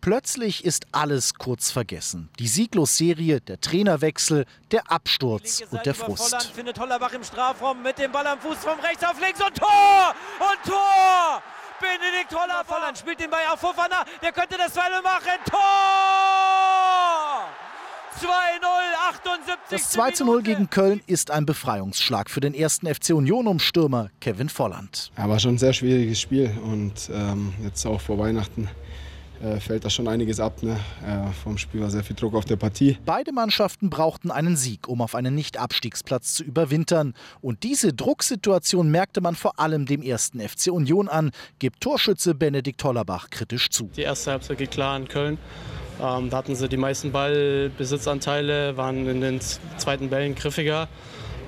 Plötzlich ist alles kurz vergessen. Die Sieglosserie, der Trainerwechsel, der Absturz und der Frust. Volland findet Hollerbach im Strafraum mit dem Ball am Fuß vom rechts auf links und Tor! Und Tor! Benedikt Hollerbach Volland spielt den Ball auf Fofana, der könnte das 2 machen. Tor! 2-0, 78. Das 2 zu 0 gegen Köln ist ein Befreiungsschlag für den ersten FC Union um Stürmer Kevin Volland. Ja, war schon ein sehr schwieriges Spiel und ähm, jetzt auch vor Weihnachten fällt da schon einiges ab. Ne? Äh, vom Spiel war sehr viel Druck auf der Partie. Beide Mannschaften brauchten einen Sieg, um auf einen Nicht-Abstiegsplatz zu überwintern. Und diese Drucksituation merkte man vor allem dem ersten FC Union an, gibt Torschütze Benedikt Hollerbach kritisch zu. Die erste Halbzeit geht klar an Köln. Ähm, da hatten sie die meisten Ballbesitzanteile, waren in den zweiten Bällen griffiger.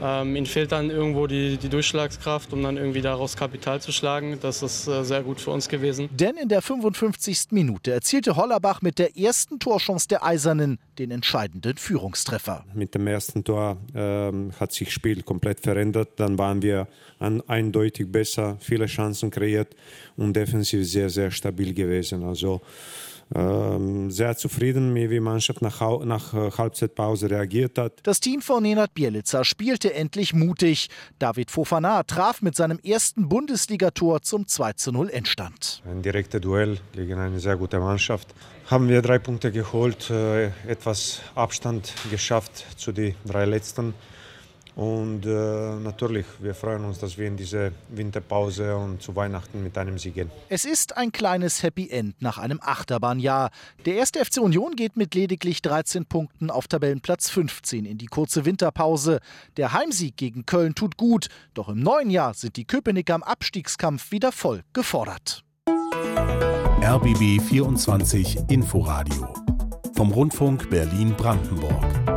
Ähm, ihnen fehlt dann irgendwo die, die, Durchschlagskraft, um dann irgendwie daraus Kapital zu schlagen. Das ist äh, sehr gut für uns gewesen. Denn in der 55. Minute erzielte Hollerbach mit der ersten Torchance der Eisernen den entscheidenden Führungstreffer. Mit dem ersten Tor ähm, hat sich das Spiel komplett verändert. Dann waren wir an, eindeutig besser, viele Chancen kreiert und defensiv sehr, sehr stabil gewesen. Also sehr zufrieden, wie die Mannschaft nach, nach äh, Halbzeitpause reagiert hat. Das Team von Nenad Bielica spielte endlich mutig. David Fofana traf mit seinem ersten Bundesligator zum 2:0 Endstand. Ein direkter Duell gegen eine sehr gute Mannschaft. Haben wir drei Punkte geholt, äh, etwas Abstand geschafft zu den drei letzten. Und äh, natürlich, wir freuen uns, dass wir in diese Winterpause und zu Weihnachten mit einem Sieg gehen. Es ist ein kleines Happy End nach einem Achterbahnjahr. Der erste FC Union geht mit lediglich 13 Punkten auf Tabellenplatz 15 in die kurze Winterpause. Der Heimsieg gegen Köln tut gut, doch im neuen Jahr sind die Köpenicker am Abstiegskampf wieder voll gefordert. RBB 24 Inforadio vom Rundfunk Berlin-Brandenburg.